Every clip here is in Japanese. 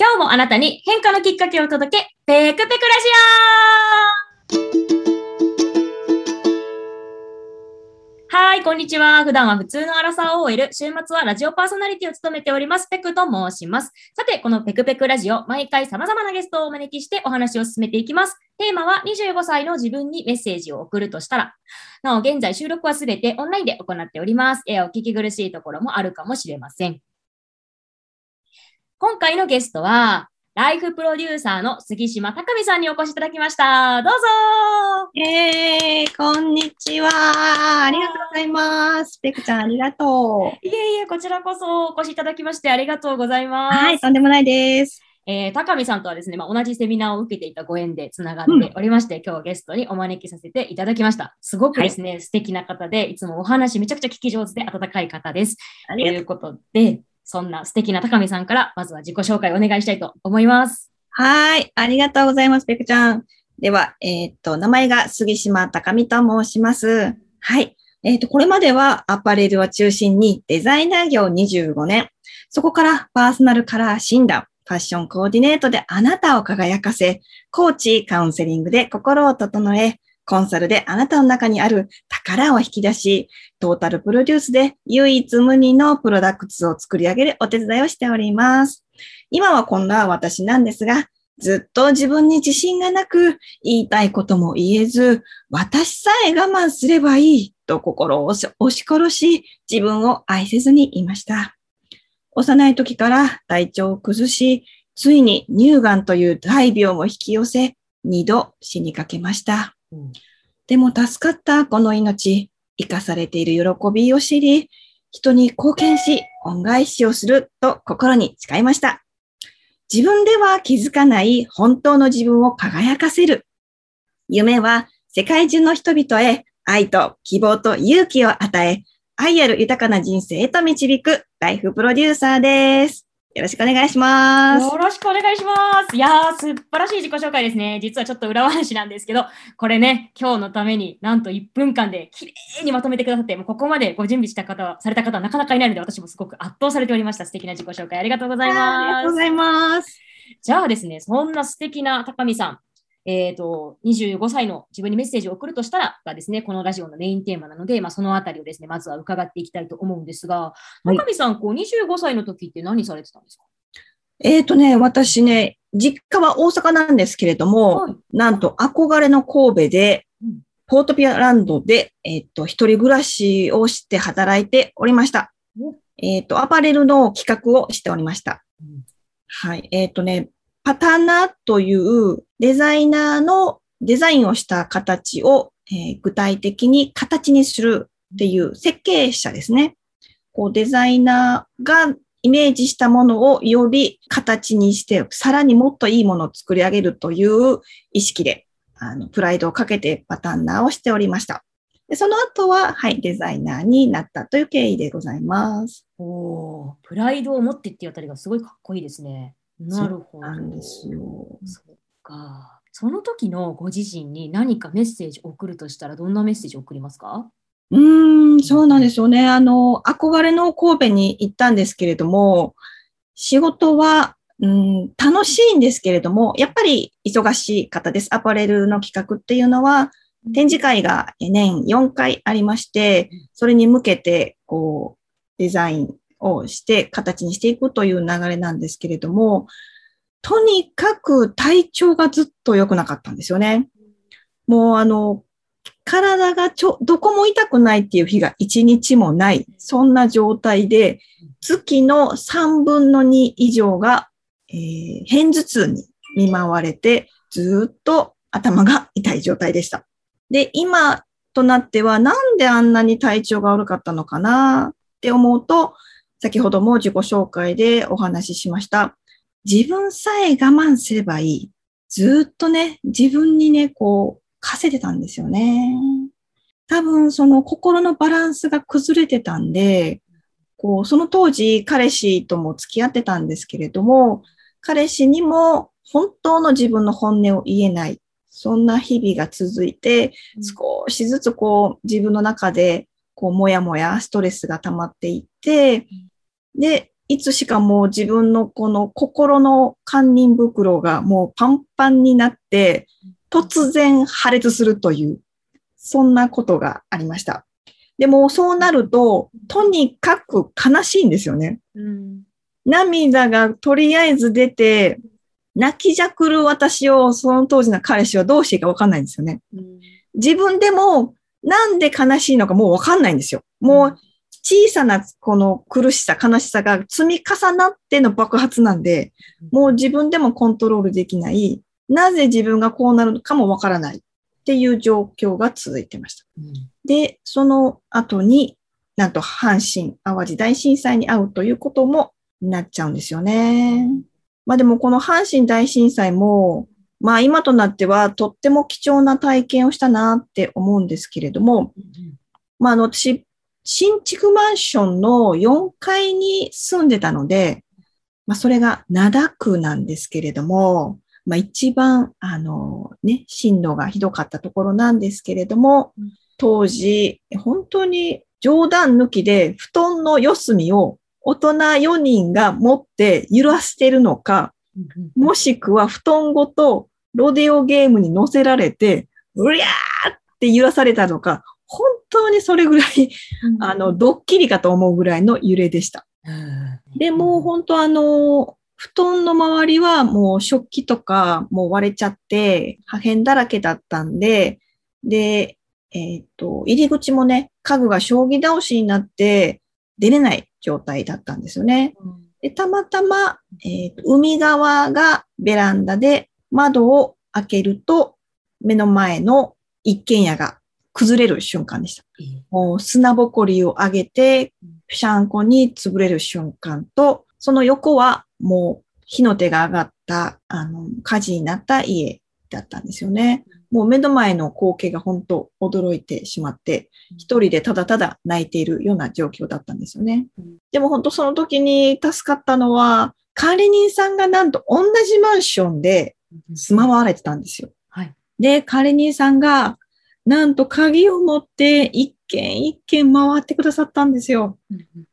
今日もあなたに変化のきっかけを届け、ペクペクラジオはい、こんにちは。普段は普通のアラサーを終える、週末はラジオパーソナリティを務めております、ペクと申します。さて、このペクペクラジオ、毎回様々なゲストをお招きしてお話を進めていきます。テーマは25歳の自分にメッセージを送るとしたら。なお、現在収録はすべてオンラインで行っております。えお聞き苦しいところもあるかもしれません。今回のゲストは、ライフプロデューサーの杉島隆美さんにお越しいただきました。どうぞえー、こんにちは。ありがとうございます。ペクちゃん、ありがとう。いえいえ、こちらこそお越しいただきましてありがとうございます。はい、とんでもないです。えー、高見さんとはですね、まあ、同じセミナーを受けていたご縁でつながっておりまして、うん、今日ゲストにお招きさせていただきました。すごくですね、はい、素敵な方で、いつもお話めちゃくちゃ聞き上手で温かい方です。ということで、そんな素敵な高見さんから、まずは自己紹介をお願いしたいと思います。はい。ありがとうございます、ペクちゃん。では、えっ、と、名前が杉島高見と申します。はい。えっ、と、これまではアパレルを中心にデザイナー業25年、そこからパーソナルカラー診断、ファッションコーディネートであなたを輝かせ、コーチ、カウンセリングで心を整え、コンサルであなたの中にある宝を引き出し、トータルプロデュースで唯一無二のプロダクツを作り上げるお手伝いをしております。今はこんな私なんですが、ずっと自分に自信がなく、言いたいことも言えず、私さえ我慢すればいいと心を押し殺し、自分を愛せずにいました。幼い時から体調を崩し、ついに乳がんという大病も引き寄せ、二度死にかけました。でも助かったこの命、生かされている喜びを知り、人に貢献し、恩返しをすると心に誓いました。自分では気づかない本当の自分を輝かせる。夢は世界中の人々へ愛と希望と勇気を与え、愛ある豊かな人生へと導くライフプロデューサーです。よろしくお願いします。よろしくお願いします。いやー、素晴らしい自己紹介ですね。実はちょっと裏話なんですけど、これね、今日のためになんと1分間で綺麗にまとめてくださって、もうここまでご準備した方は、された方はなかなかいないので、私もすごく圧倒されておりました。素敵な自己紹介ありがとうございます。ありがとうございます。じゃあですね、そんな素敵な高見さん、えっ、ー、と、25歳の自分にメッセージを送るとしたらがですね、このラジオのメインテーマなので、まあ、そのあたりをですね、まずは伺っていきたいと思うんですが、はい、高見さん、こう、25歳の時って何されてたんですか？えっ、ー、とね、私ね、実家は大阪なんですけれども、はい、なんと憧れの神戸で、ポートピアランドで、えっ、ー、と、一人暮らしをして働いておりました。えっ、ー、と、アパレルの企画をしておりました。うん、はい。えっ、とね、パタナというデザイナーのデザインをした形を、え具体的に形にするっていう設計者ですね。こうデザイナーがイメージしたものをより形にして、さらにもっといいものを作り上げるという意識で、あの、プライドをかけてパターンナーをしておりました。でその後は、はい、デザイナーになったという経緯でございます。おプライドを持ってっていうあたりがすごいかっこいいですね。なるほど。なんですよ。そっか。その時のご自身に何かメッセージを送るとしたら、どんなメッセージを送りますか？うーん、そうなんですよね。あの、憧れの神戸に行ったんですけれども、仕事は、うん、楽しいんですけれども、やっぱり忙しい方です。アパレルの企画っていうのは、展示会が年4回ありまして、それに向けて、こう、デザインをして形にしていくという流れなんですけれども、とにかく体調がずっと良くなかったんですよね。もうあの、体がちょ、どこも痛くないっていう日が一日もない。そんな状態で、月の3分の2以上が、えー、偏頭痛に見舞われて、ずっと頭が痛い状態でした。で、今となっては、なんであんなに体調が悪かったのかなって思うと、先ほども自己紹介でお話ししました。自分さえ我慢すればいい。ずっとね、自分にね、こう、稼いでたんですよね。多分その心のバランスが崩れてたんで、こう、その当時彼氏とも付き合ってたんですけれども、彼氏にも本当の自分の本音を言えない。そんな日々が続いて、少しずつこう自分の中でこうもやもやストレスが溜まっていって、で、いつしかもう自分のこの心の堪忍袋がもうパンパンになって、突然破裂するという、そんなことがありました。でもそうなると、とにかく悲しいんですよね。うん。涙がとりあえず出て、泣きじゃくる私をその当時の彼氏はどうしていいかわかんないんですよね。うん自分でもなんで悲しいのかもうわかんないんですよ。もう小さなこの苦しさ、悲しさが積み重なっての爆発なんで、もう自分でもコントロールできない、なぜ自分がこうなるのかもわからないっていう状況が続いてました。うんで、その後になんと阪神淡路大震災に遭うということもなっちゃうんですよね。まあでもこの阪神大震災も、まあ今となってはとっても貴重な体験をしたなって思うんですけれども、まああの私、新築マンションの4階に住んでたので、まあそれが灘区なんですけれども、まあ一番あのね、震度がひどかったところなんですけれども、当時、本当に冗談抜きで布団の四隅を大人4人が持って揺らしてるのか、もしくは布団ごとロデオゲームに乗せられて、うりゃーって揺らされたのか、本当にそれぐらい、あの、ドッキリかと思うぐらいの揺れでした。で、もう本当あの、布団の周りはもう食器とかもう割れちゃって破片だらけだったんで、で、えっ、と、入り口もね、家具が将棋倒しになって出れない状態だったんですよね。で、たまたま、えっ、と、海側がベランダで窓を開けると目の前の一軒家が崩れる瞬間でした。もう砂ぼこりを上げて、ぴしゃんこに潰れる瞬間と、その横はもう火の手が上がった、あの、火事になった家だったんですよね。もう目の前の光景が本当驚いてしまって、一人でただただ泣いているような状況だったんですよねうん。でも本当その時に助かったのは、管理人さんがなんと同じマンションで住まわれてたんですよ。はい。で、管理人さんが、なんと鍵を持って一軒一軒回ってくださったんですよ。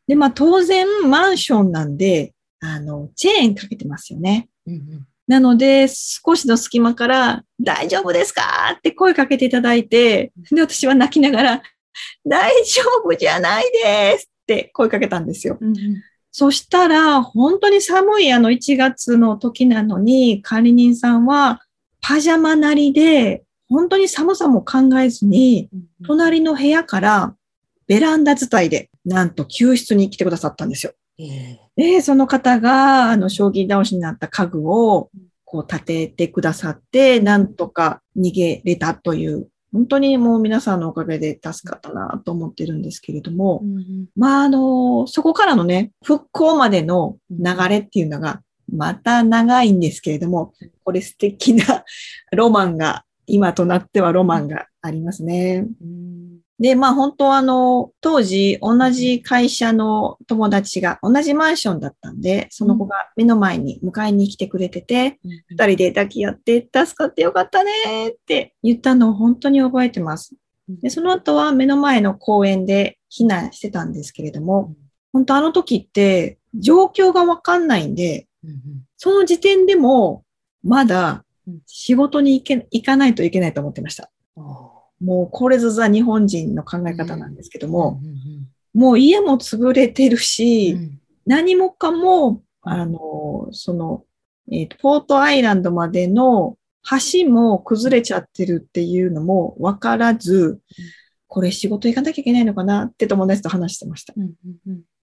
で、まあ当然マンションなんで、あの、チェーンかけてますよね。なので、少しの隙間から、大丈夫ですかって声かけていただいて、で、私は泣きながら、大丈夫じゃないですって声かけたんですよ。そしたら、本当に寒いあの1月の時なのに、管理人さんはパジャマなりで、本当に寒さも考えずに、隣の部屋からベランダ伝いで、なんと救出に来てくださったんですよ。で、その方が、あの、将棋倒しになった家具を、こう、立ててくださって、なんとか逃げれたという、本当にもう皆さんのおかげで助かったなと思ってるんですけれども、まあ、あの、そこからのね、復興までの流れっていうのが、また長いんですけれども、これ素敵なロマンが、今となってはロマンがありますね。で、まあ本当あの、当時同じ会社の友達が同じマンションだったんで、その子が目の前に迎えに来てくれてて、二人で抱き合って助かってよかったねって言ったのを本当に覚えてます。で、その後は目の前の公園で避難してたんですけれども、本当あの時って状況がわかんないんで、その時点でもまだ仕事に行け行かないといけないと思ってました。もうこれぞザ日本人の考え方なんですけども、もう家も潰れてるし、何もかも、あの、その、えっ、と、ポートアイランドまでの橋も崩れちゃってるっていうのも分からず、これ仕事行かなきゃいけないのかなって友達と話してました。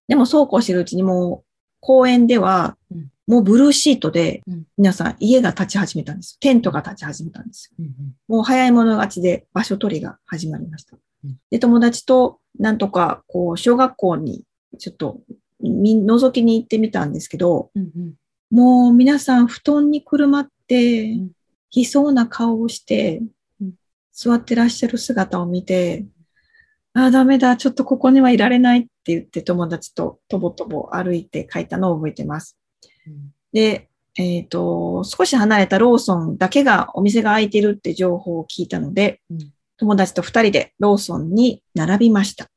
でもそうこうしてるうちにもう公園ではうん、もうブルーシートでうん皆さん家が立ち始めたんです。テントが立ち始めたんですよ。もう早い者勝ちで場所取りが始まりましたうん。で、友達となんとか、こう、小学校にちょっとみ覗きに行ってみたんですけど、もう皆さん布団にくるまってん、悲壮な顔をしてうん、座ってらっしゃる姿を見て、ああ、ダメだ、ちょっとここにはいられないって言って友達ととぼとぼ歩いて帰ったのを覚えてます。で、えっ、と、少し離れたローソンだけがお店が開いてるって情報を聞いたので、友達と二人でローソンに並びました。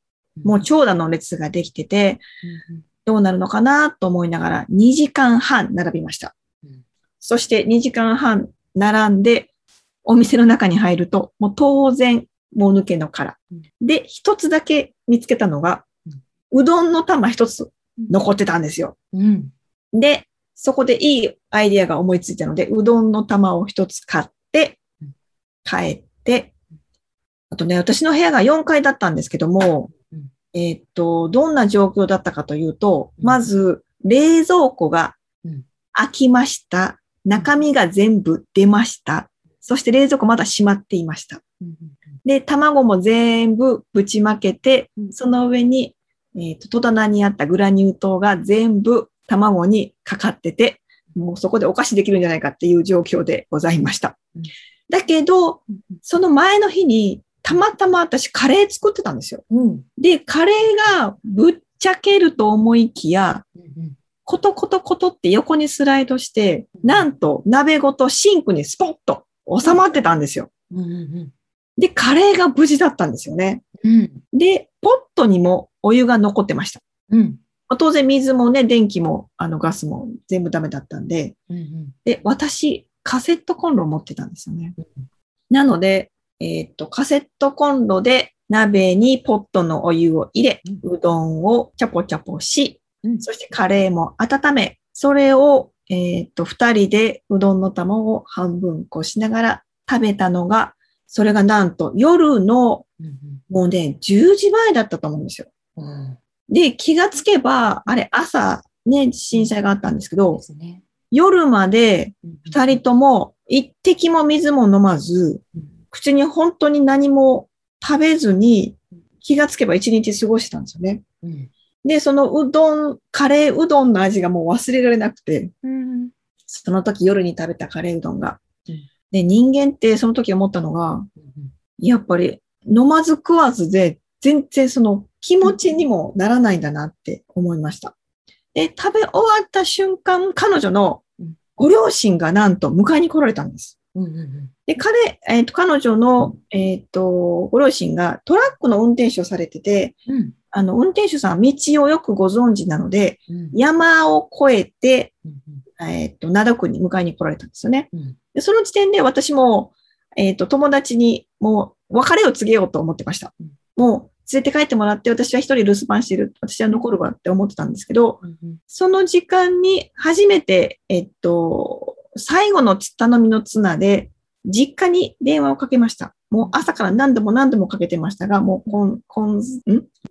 もう長蛇の列ができてて、どうなるのかなと思いながら2時間半並びました。うんそして2時間半並んで、お店の中に入ると、もう当然、もぬけの殻うん。で、一つだけ見つけたのが、うどんの玉一つ残ってたんですよ。うん。で、そこでいいアイディアが思いついたので、うどんの玉を一つ買ってうん、帰って、あとね、私の部屋が4階だったんですけどもうん、えーっと、どんな状況だったかというと、うんまず、冷蔵庫がうん開きました。中身が全部出ました。そして冷蔵庫まだ閉まっていました。うんで、卵も全部ぶちまけてう、んその上に、えっ、と、戸棚にあったグラニュー糖が全部卵にかかってて、もうそこでお菓子できるんじゃないかっていう状況でございましたうん。だけど、うんその前の日に、たまたま私カレー作ってたんですよ。うんで、カレーがぶっちゃけると思いきや、うんコトコトコトって横にスライドして、なんと鍋ごとシンクにスポッと収まってたんですよ。で、カレーが無事だったんですよね。うんで、ポットにもお湯が残ってました。うんまあ当然水もね、電気もあのガスも全部ダメだったんで、うんで、私、カセットコンロを持ってたんですよね。うん。なので、えーっと、カセットコンロで鍋にポットのお湯を入れ、うどんをチャポチャポし、うん。そしてカレーも温め、それを、えーっと、二人でうどんの卵を半分こしながら食べたのが、それがなんと夜のうんもうね、10時前だったと思うんですよ。うんで、気がつけば、あれ朝ね、震災があったんですけどね。夜まで二人とも一滴も水も飲まず、口に本当に何も食べずに気がつけば一日過ごしてたんですよね。うん。で、そのうどん、カレーうどんの味がもう忘れられなくて、うん。その時夜に食べたカレーうどんが。うん。で、人間ってその時思ったのが、うん。やっぱり飲まず食わずで全然その気持ちにもならないんだなって思いました。で、食べ終わった瞬間、彼女のご両親がなんと迎えに来られたんです。で、彼、えっ、と、彼女の、えっ、と、ご両親がトラックの運転手をされてて、うんあの、運転手さんは道をよくご存知なので、うん山を越えて、うんえっ、と、灘区に迎えに来られたんですよね。うんで、その時点で私も、えっ、と、友達にもう別れを告げようと思ってましたうん。もう連れて帰ってもらって、私は一人留守番してる。私は残るわって思ってたんですけど、うんうんその時間に初めて、えっと、最後の頼みの綱で、実家に電話をかけました。もう朝から何度も何度もかけてましたが、もう、こん、こん、ん？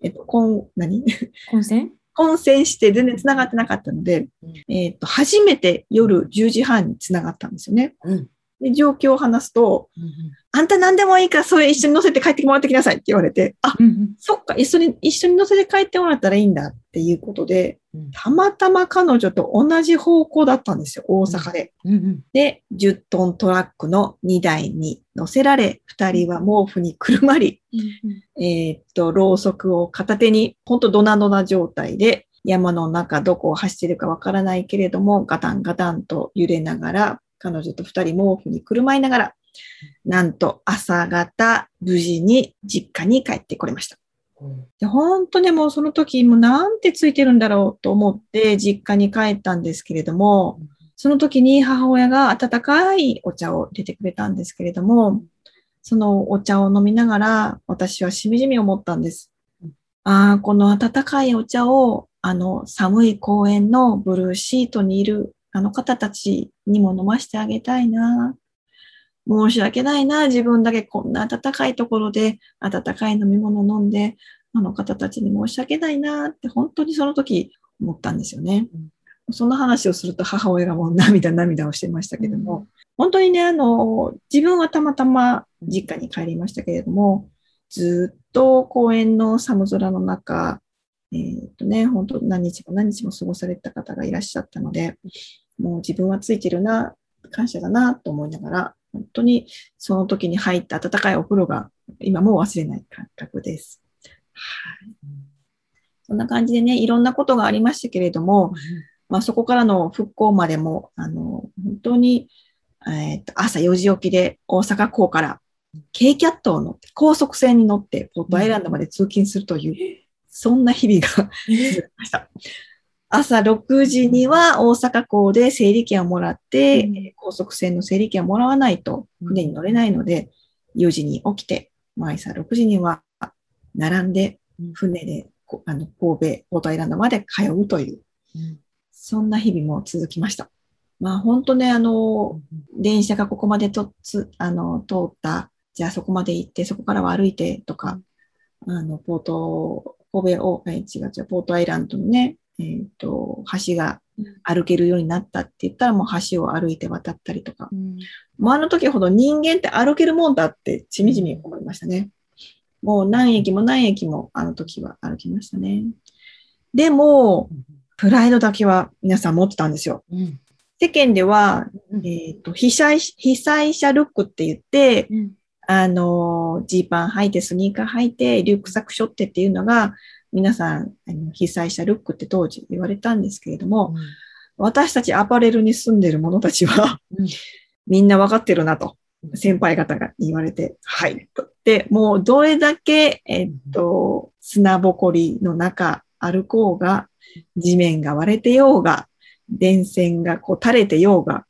えっと、こん、何？混戦？混戦して全然繋がってなかったのでうん、えっと、初めて夜10時半に繋がったんですよね。うんで、状況を話すと、うんあんた何でもいいからそれ一緒に乗せて帰ってもらってきなさいって言われて、あ、うんうん。そっか、一緒に、一緒に乗せて帰ってもらったらいいんだっていうことで、うん。たまたま彼女と同じ方向だったんですよ、大阪で。うん。うんで、10トントラックの2台に乗せられ、2人は毛布にくるまり、えーっと、ろうそくを片手に、ほんとドナドナ状態で、山の中どこを走ってるかわからないけれども、ガタンガタンと揺れながら、彼女と2人毛布にくるまいながら、なんと朝方無事に実家に帰ってこれました。うんで本当ね、もうその時、もうなんてついてるんだろうと思って実家に帰ったんですけれども、その時に母親が温かいお茶を入れてくれたんですけれども、そのお茶を飲みながら私はしみじみ思ったんですうん。ああ、この温かいお茶をあの寒い公園のブルーシートにいるあの方たちにも飲ませてあげたいな。申し訳ないな。自分だけこんな暖かいところで温かい飲み物飲んで、あの方たちに申し訳ないなって本当にその時思ったんですよね。その話をすると母親がもう涙涙をしてましたけども、本当にね、あの、自分はたまたま実家に帰りましたけれども、ずっと公園の寒空の中、えーとね、本当何日も何日も過ごされた方がいらっしゃったので、もう自分はついてるな、感謝だなと思いながら、本当にその時に入った温かいお風呂が今も忘れない感覚です。はい。そんな感じでね、いろんなことがありましたけれども、まあ、そこからの復興までも、あの、本当に、えーと朝4時起きで大阪港から軽キャットを乗って、高速船に乗ってポートアイランドまで通勤するという、そんな日々が続きました。朝6時には大阪港で整理券をもらって、うん。えー高速船の整理券をもらわないとうん。船に乗れないので、4時に起きて、毎朝6時には並んでうん。船でこあの神戸、ポートアイランドまで通うという、うん。そんな日々も続きました。まあ本当ね、あの、電車がここまでとつあの通った、じゃあそこまで行って、そこからは歩いてとか、あの、ポート、神戸を、え違う違う、ポートアイランドのね、えっ、と、橋が歩けるようになったって言ったらもう橋を歩いて渡ったりとか、うんもうあの時ほど人間って歩けるもんだってちみじみ思いましたね。もう何駅も何駅もあの時は歩きましたね。でも、プライドだけは皆さん持ってたんですよ。うん世間では、うんえっ、と、被災し、被災者ルックって言って、うんあの、ジーパン履いて、スニーカー履いて、リュックサック背負ってっていうのが、皆さん、あの被災者ルックって当時言われたんですけれども、私たちアパレルに住んでる者たちは、うん。みんなわかってるなとう、ん。先輩方が言われて、はい。で、もうどれだけ、えっと、砂ぼこりの中歩こうが、地面が割れてようが、電線がこう垂れてようが、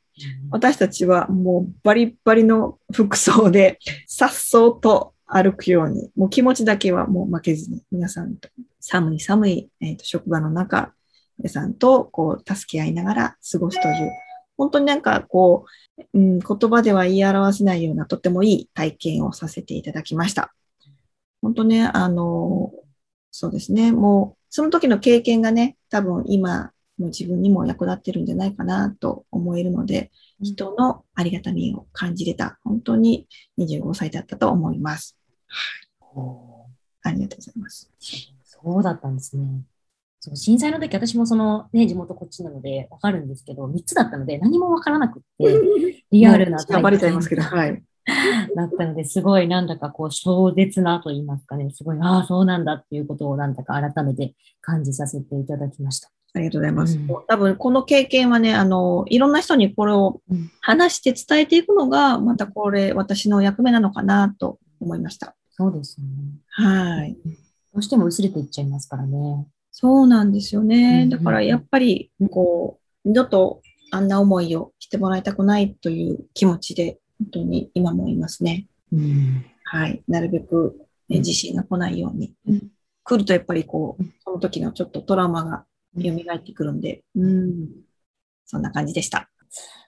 私たちはもうバリッバリの服装で、さっそうと歩くように、もう気持ちだけはもう負けずに、皆さんと寒い寒い、えーと職場の中、皆さんとこう助け合いながら過ごすという、本当になんかこう、うん、言葉では言い表せないようなとてもいい体験をさせていただきました。本当ね、あの、そうですね、もうその時の経験がね、多分今の自分にも役立ってるんじゃないかなと思えるので、人のありがたみを感じれた、本当に25歳だったと思います。おありがとうございます。そうだったんですね。そう震災の時、私もその、ね、地元こっちなのでわかるんですけど、3つだったので何もわからなくって、リアルなもう暴れちゃいますけど、はい。だったので、すごいなんだかこう壮絶なと言いますかね、すごい、ああ、そうなんだっていうことをなんだか改めて感じさせていただきました。ありがとうございます。うん多分この経験はね、あの、いろんな人にこれをうん話して伝えていくのが、またこれ私の役目なのかなと思いました。そうですよね。はい。どうしても薄れていっちゃいますからね。そうなんですよね。うんだからやっぱり、こう、二度とあんな思いをしてもらいたくないという気持ちで、本当に今もいますね。うん。はい。なるべく、ねうん地震が来ないように。うん来るとやっぱりこう、うんその時のちょっとトラウマが蘇ってくるんで、うん。そんな感じでした。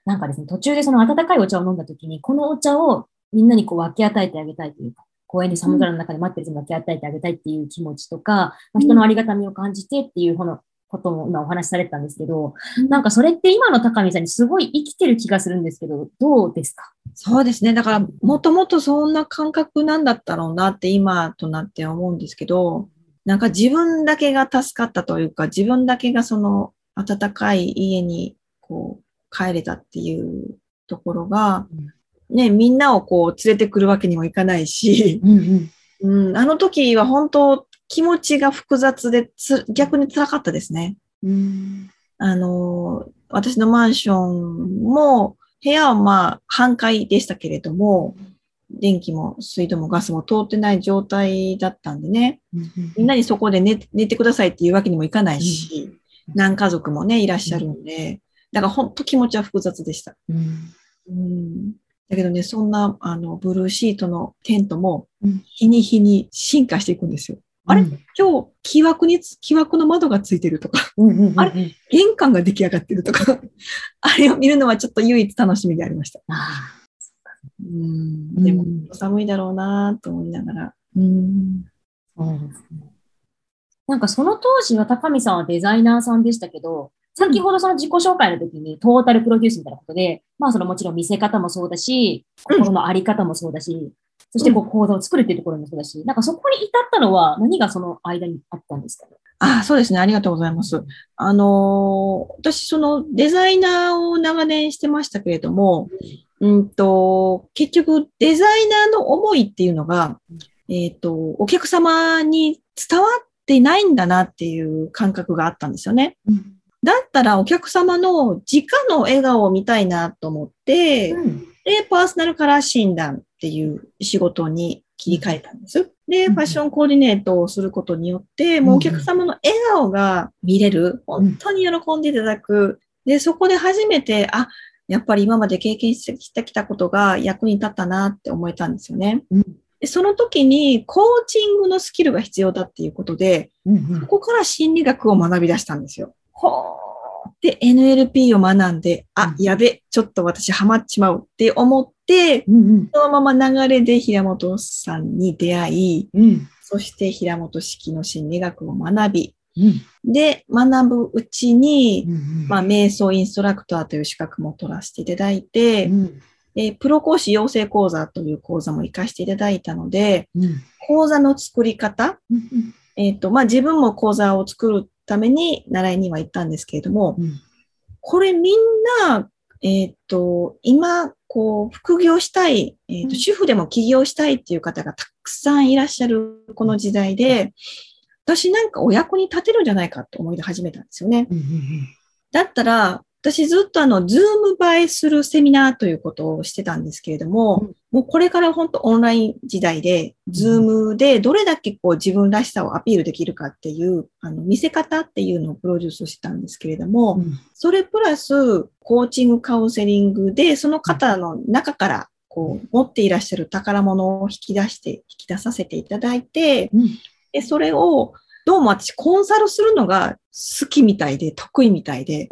なんかですね、途中でその温かいお茶を飲んだ時に、このお茶をみんなにこう分け与えてあげたいというか、公園で寒空の中で待ってる人に分け与えてあげたいっていう気持ちとか、まあ人のありがたみを感じてっていうこのことも今お話しされてたんですけど、なんかそれって今の高見さんにすごい生きてる気がするんですけど、どうですか？そうですね。だから、もともとそんな感覚なんだったろうなって今となって思うんですけど、なんか自分だけが助かったというか、自分だけがその暖かい家にこう帰れたっていうところが、ね、みんなをこう連れてくるわけにもいかないし、うんうん。うん、あの時は本当気持ちが複雑でつ逆に辛かったですね。うん。あの、私のマンションも、部屋はまあ半壊でしたけれども、電気も水道もガスも通ってない状態だったんでね、みんなにそこで寝寝てくださいっていうわけにもいかないし、何家族もね、いらっしゃるんで、だから本当気持ちは複雑でした。うん。うん、だけどね、そんな、あの、ブルーシートのテントもうん、日に日に進化していくんですよ。あれ？うん今日、木枠につ、木枠の窓がついてるとか、うんうんうん。あ玄関が出来上がってるとか、あれを見るのはちょっと唯一楽しみでありました。でも、寒いだろうなと思いながら。うんあ、そうですね。なんかその当時は高見さんはデザイナーさんでしたけど、先ほどその自己紹介の時にトータルプロデュースみたいなことで、まあそのもちろん見せ方もそうだし、うん心のあり方もそうだし、そしてこう講座を作るっていうところもそうだし、なんかそこに至ったのは何がその間にあったんですか？ね。あそうですね。ありがとうございます。あのー私、そのデザイナーを長年してましたけれども、うんと、結局デザイナーの思いっていうのが、えっ、と、お客様に伝わっていないんだなっていう感覚があったんですよね。だったらお客様の直の笑顔を見たいなと思って、うん。で、パーソナルカラー診断っていう仕事に切り替えたんです。で、ファッションコーディネートをすることによって、もうお客様の笑顔が見れる。本当に喜んでいただく。で、そこで初めて、あ、やっぱり今まで経験してきたことが役に立ったなって思えたんですよね。うん。でその時にコーチングのスキルが必要だっていうことで、うんうん。ここから心理学を学び出したんですよ。ほで、NLP を学んで、あう、ん。やべ、ちょっと私ハマっちまうって思って、うんうん。そのまま流れで平本さんに出会い、うん。そして平本式の心理学を学び、うんで、学ぶうちに、うんまあ、瞑想インストラクターという資格も取らせていただいて、うん。でプロ講師養成講座という講座も活かしていただいたので、うん。講座の作り方、うんえっ、と、まあ、自分も講座を作るために習いには行ったんですけれども、うん。これみんな、えっ、と、今、こう、副業したい、えっ、と、うん。主婦でも起業したいっていう方がたくさんいらっしゃるこの時代で、私なんかお役に立てるんじゃないかと思い始めたんですよね。だったら、私ずっとあの、 Zoom 映えするセミナーということをしてたんですけれども、うん。もうこれから本当オンライン時代で、 Zoom でどれだけこう自分らしさをアピールできるかっていう、あの、見せ方っていうのをプロデュースしてたんですけれども、うん。それプラス、コーチングカウンセリングで、その方の中から、こう、持っていらっしゃる宝物を引き出して、引き出させていただいて、うんで、それを、どうも私コンサルするのが好きみたいで、得意みたいで、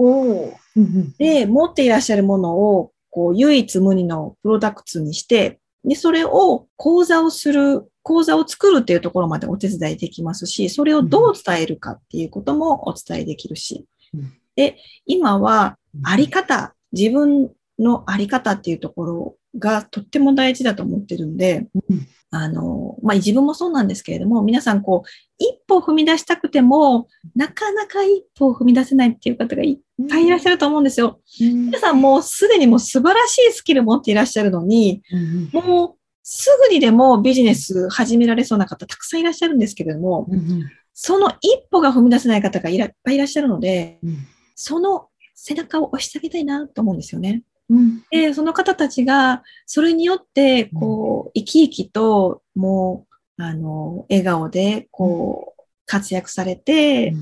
で、持っていらっしゃるものを、こう、唯一無二のプロダクツにして、で、それを講座をする、講座を作るっていうところまでお手伝いできますし、それをどう伝えるかっていうこともお伝えできるし。うん。で、今は、あり方、自分のあり方っていうところがとっても大事だと思ってるんで、うんあの、まあ、自分もそうなんですけれども、皆さんこう、一歩踏み出したくても、なかなか一歩を踏み出せないっていう方がいっぱいいらっしゃると思うんですよ。うん皆さんもうすでにもう素晴らしいスキル持っていらっしゃるのに、うんもうすぐにでもビジネス始められそうな方たくさんいらっしゃるんですけれども、うんその一歩が踏み出せない方がいっぱいいらっしゃるので、うんその背中を押してあげたいなと思うんですよね。うん。で、その方たちが、それによって、こう、生き生きと、もう、あの、笑顔で、こう、活躍されて、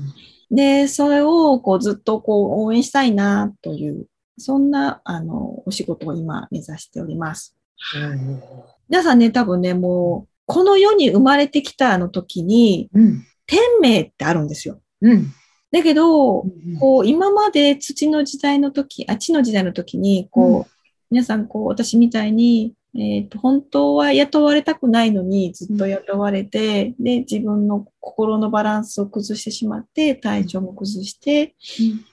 で、それを、こう、ずっと、こう、応援したいな、という、そんな、あの、お仕事を今、目指しております。皆さんね、多分ね、もう、この世に生まれてきたあの時に、うん。天命ってあるんですよ。うんだけど、うんこう、今まで土の時代の時、あ、地の時代の時に、こう、皆さん、こう、私みたいに、えっ、と、本当は雇われたくないのに、ずっと雇われて、で、自分の心のバランスを崩してしまって、体調も崩して、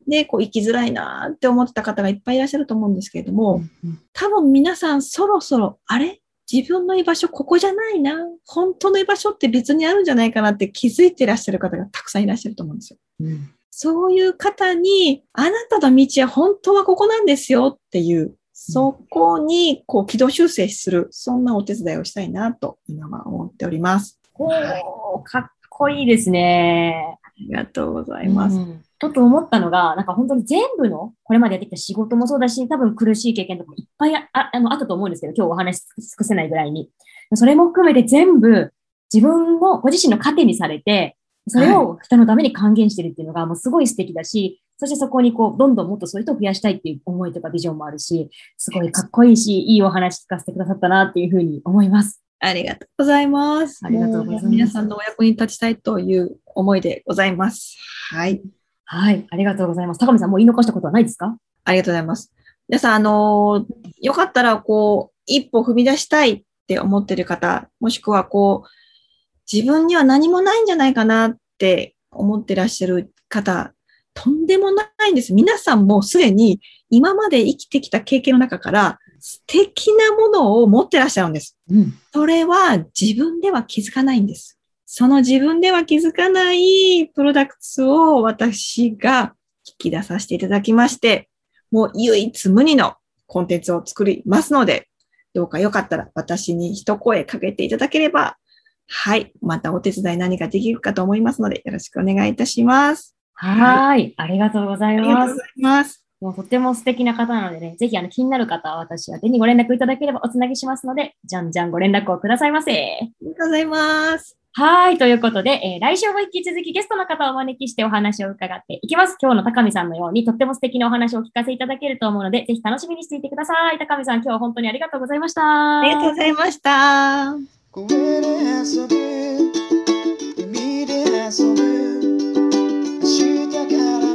で、こう、生きづらいなって思ってた方がいっぱいいらっしゃると思うんですけれども、うん。多分皆さん、そろそろ、あれ？自分の居場所ここじゃないな？本当の居場所って別にあるんじゃないかなって気づいてらっしゃる方がたくさんいらっしゃると思うんですよ。うんそういう方に、あなたの道は本当はここなんですよっていう、そこにこう軌道修正する、そんなお手伝いをしたいなと今は思っております。おーかっこいいですね。ありがとうございます。うんちょっと思ったのが、なんか本当に全部の、これまでやってきた仕事もそうだし、多分苦しい経験とかもいっぱいあああのあったと思うんですけど、今日お話し尽くせないぐらいに。それも含めて全部自分のご自身の糧にされて、それを人のために還元してるっていうのがもうすごい素敵だし、そしてそこにこう、どんどんもっとそういう人を増やしたいっていう思いとかビジョンもあるし、すごいかっこいいし、いいお話聞かせてくださったなっていうふうに思います。ありがとうございます。ありがとうございますも皆さんのお役に立ちたいという思いでございます。はい。はい、ありがとうございます。高見さん、もう言い残したことはないですか？ありがとうございます。皆さん、あのーよかったら、こう、一歩踏み出したいって思ってる方、もしくは、こう、自分には何もないんじゃないかなって思ってらっしゃる方、とんでもないんです。皆さんもすでに今まで生きてきた経験の中から素敵なものを持ってらっしゃるんです。うん。それは自分では気づかないんです。その自分では気づかないプロダクツを私が引き出させていただきまして、もう唯一無二のコンテンツを作りますので、どうかよかったら私に一声かけていただければ、はい、またお手伝い何かできるかと思いますので、よろしくお願いいたします。はーい。ありがとうございますありがとうご。ざいます。もうとても素敵な方なのでね、ぜひあの気になる方は私宛てにご連絡いただければおつなぎしますので、じゃんじゃんご連絡をくださいませ。ありがとうございます。はい。ということで、えー来週も引き続きゲストの方をお招きしてお話を伺っていきます。今日の高見さんのようにとっても素敵なお話をお聞かせいただけると思うので、ぜひ楽しみにしていてください。高見さん、今日は本当にありがとうございました。ありがとうございました。公で遊ぶ。海で遊ぶ。明日から